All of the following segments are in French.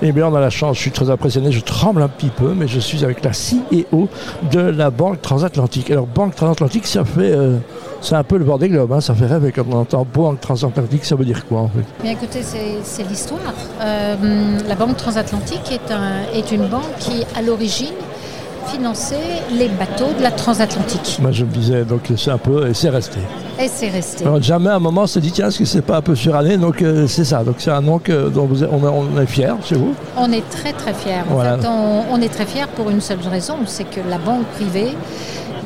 Eh bien, on a la chance, je suis très impressionné, je tremble un petit peu, mais je suis avec la CEO de la Banque Transatlantique. Alors, Banque Transatlantique, ça fait. euh, c'est un peu le bord des globes, hein, ça fait rêver quand on entend Banque Transatlantique, ça veut dire quoi en fait? Bien écoutez, c'est c'est l'histoire. Euh, la Banque transatlantique est, un- est une banque qui, à l'origine, finançait les bateaux de la transatlantique. Moi, je me disais, donc c'est un peu. Et c'est resté. Et c'est resté. Alors, jamais à un moment on s'est dit, tiens, est-ce que c'est pas un peu suranné Donc, euh, c'est ça. Donc, c'est un nom que, dont vous on, on est fiers chez vous. On est très très. En fait, on, on est très fiers pour une seule raison, c'est que la banque privée,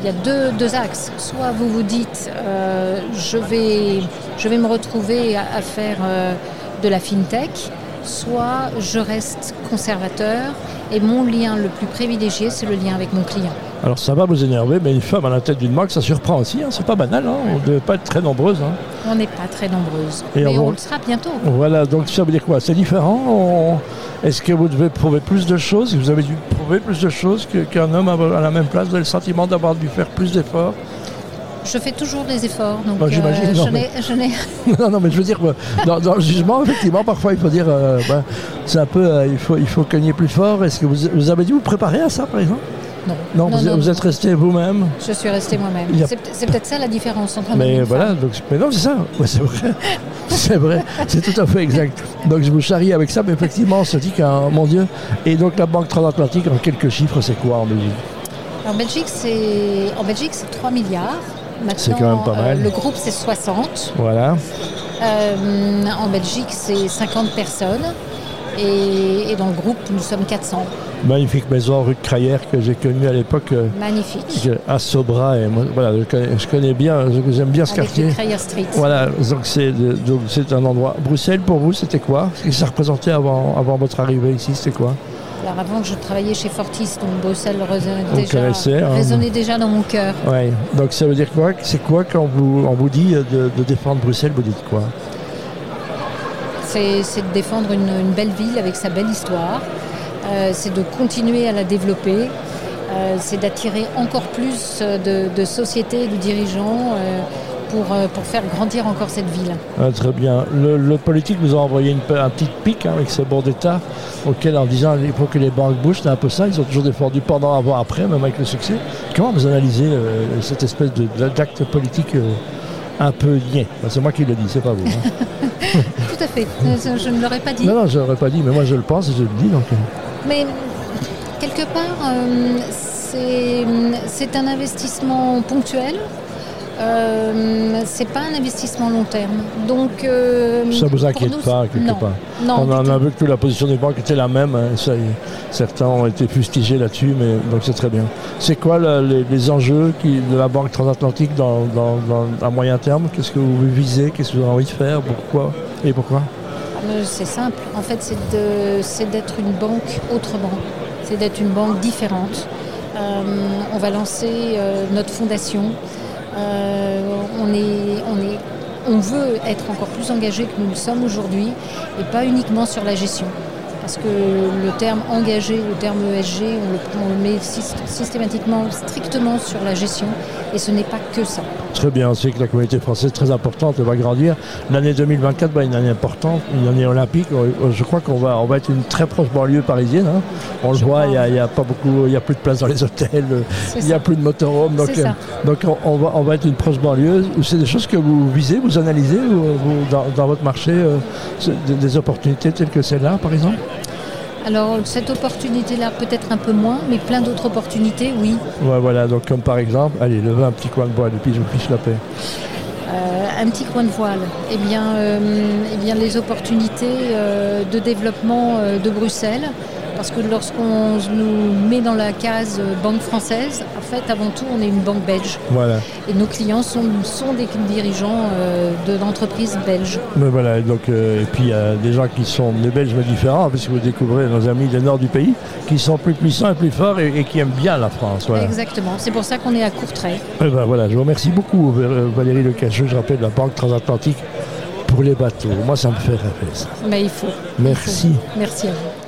il y a deux, deux axes. Soit vous vous dites, euh, je, vais, je vais me retrouver à, à faire euh, de la fintech, soit je reste conservateur et mon lien le plus privilégié, c'est le lien avec mon client. Alors, ça va vous énerver, mais une femme à la tête d'une banque, ça surprend aussi. hein. C'est pas banal. hein. On ne devait pas être très nombreuses. hein. On n'est pas très nombreuses, Et mais on- on le sera bientôt. Voilà, donc ça veut dire quoi? C'est différent? On- Est-ce que vous devez prouver plus de choses? Vous avez dû prouver plus de choses qu'un homme à la même place? Vous avez le sentiment d'avoir dû faire plus d'efforts? Je fais toujours des efforts, donc Bah, j'imagine, non, je n'ai Non, non, mais je veux dire, dans, dans le jugement, effectivement, parfois il faut dire, euh, ben, c'est un peu, euh, il, faut, il faut cogner plus fort. Est-ce que vous, vous avez dû vous préparer à ça, par exemple? Non. Non, vous, vous êtes resté vous-même Je suis restée moi-même. A- C'est peut- c'est peut-être ça la différence entre un Mais une voilà, femme. donc, mais non, c'est ça, Ouais, c'est vrai. C'est vrai, c'est tout à fait exact. Donc je vous charrie avec ça, mais effectivement, on se dit qu'un, mon Dieu. Et donc la Banque Transatlantique, en quelques chiffres, c'est quoi en Belgique? En Belgique, c'est en Belgique, c'est 3 milliards. C'est quand même pas mal. euh, le groupe, c'est 60. Voilà. Euh, en Belgique, c'est 50 personnes. Et, et dans le groupe, nous sommes 400. Magnifique maison rue de Crayer que j'ai connue à l'époque euh, Magnifique. que- à Sobra. Et moi, voilà, je connais, je connais bien, j'aime bien ce Avec quartier. le Crayer Street. Voilà, donc c'est, de- donc c'est un endroit. Bruxelles, pour vous, c'était quoi? Ce que ça représentait avant, avant votre arrivée ici, c'était quoi? Alors avant, je travaillais chez Fortis, donc Bruxelles résonnait déjà, hein. déjà dans mon cœur. Ouais. Donc ça veut dire quoi? C'est quoi quand vous, on vous dit de, de défendre Bruxelles Vous dites quoi? C'est de défendre une, belle ville avec sa belle histoire. Euh, c'est de continuer à la développer. Euh, c'est d'attirer encore plus de, sociétés, de dirigeants euh, pour, pour faire grandir encore cette ville. Ah, Très bien. Le, politique vous a envoyé une, un petit pic hein, avec ces bons d'État auquel en disant il faut que les banques bougent, c'est un peu ça. Ils ont toujours défendu pendant, avant, après, même avec le succès. Comment vous analysez cette espèce d'acte politique un peu niais Enfin, C'est moi qui le dis, c'est pas vous. hein. Tout à fait. Euh, Je ne l'aurais pas dit. non, non, je l'aurais pas dit, mais moi je le pense et je le dis. Donc, Mais quelque part, euh, c'est c'est un investissement ponctuel. Euh, c'est pas un investissement long terme. Donc, euh, ça vous inquiète nous, pas quelque non. part Non, On en a vu que la position des banques était la même. hein, ça certains ont été fustigés là-dessus, mais donc c'est très bien. C'est quoi les, les enjeux qui, de la Banque transatlantique dans, dans- dans- à moyen terme? Qu'est-ce que vous visez? Qu'est-ce que vous avez envie de faire? Pourquoi? Et pourquoi? Euh, C'est simple. En fait, c'est d'être une banque autrement. C'est d'être une banque différente. Euh, on va lancer euh, notre fondation. Euh, on, veut être encore plus engagé que nous le sommes aujourd'hui et pas uniquement sur la gestion. Parce que le terme engagé, le terme ESG, on le, on le met syst- systématiquement, strictement sur la gestion et ce n'est pas que ça. Très bien, on sait que la communauté française est très importante, elle va grandir. L'année 2024 va être une année importante, une année olympique. Euh, Je crois qu'on va, on va être une très proche banlieue parisienne. hein. On le voit, il n'y a, y a pas beaucoup, il n'y a plus de place dans les hôtels, euh, il n'y a plus de motorhome. Donc, euh, on, on va, on va être une proche banlieue. C'est des choses que vous visez, vous analysez vous- vous- dans, dans votre marché, euh, des, des opportunités telles que celle-là, par exemple? Alors cette opportunité-là, peut-être un peu moins, mais plein d'autres opportunités, oui. Ouais, Voilà, donc comme par exemple, allez, levez un petit coin de bois et puis je vous fiche la paix. Euh, un petit coin de voile. Eh bien, euh, eh bien les opportunités euh, de développement de Bruxelles. Parce que lorsqu'on nous met dans la case euh, banque française, en fait, avant tout, on est une banque belge. Voilà. Et nos clients sont, sont des dirigeants euh, de- d'entreprises belges. Mais voilà, donc, euh, et puis il y a des gens qui sont des Belges mais différents, puisque vous découvrez nos amis du nord du pays, qui sont plus puissants et plus forts et, et qui aiment bien la France. Voilà. Exactement. C'est pour ça qu'on est à Courtrai. Eh ben voilà, je vous remercie beaucoup Val- Valérie Lecacheux, je rappelle la Banque Transatlantique pour les bateaux. Moi ça me fait rêver ça. Mais il faut. Merci. Merci à vous.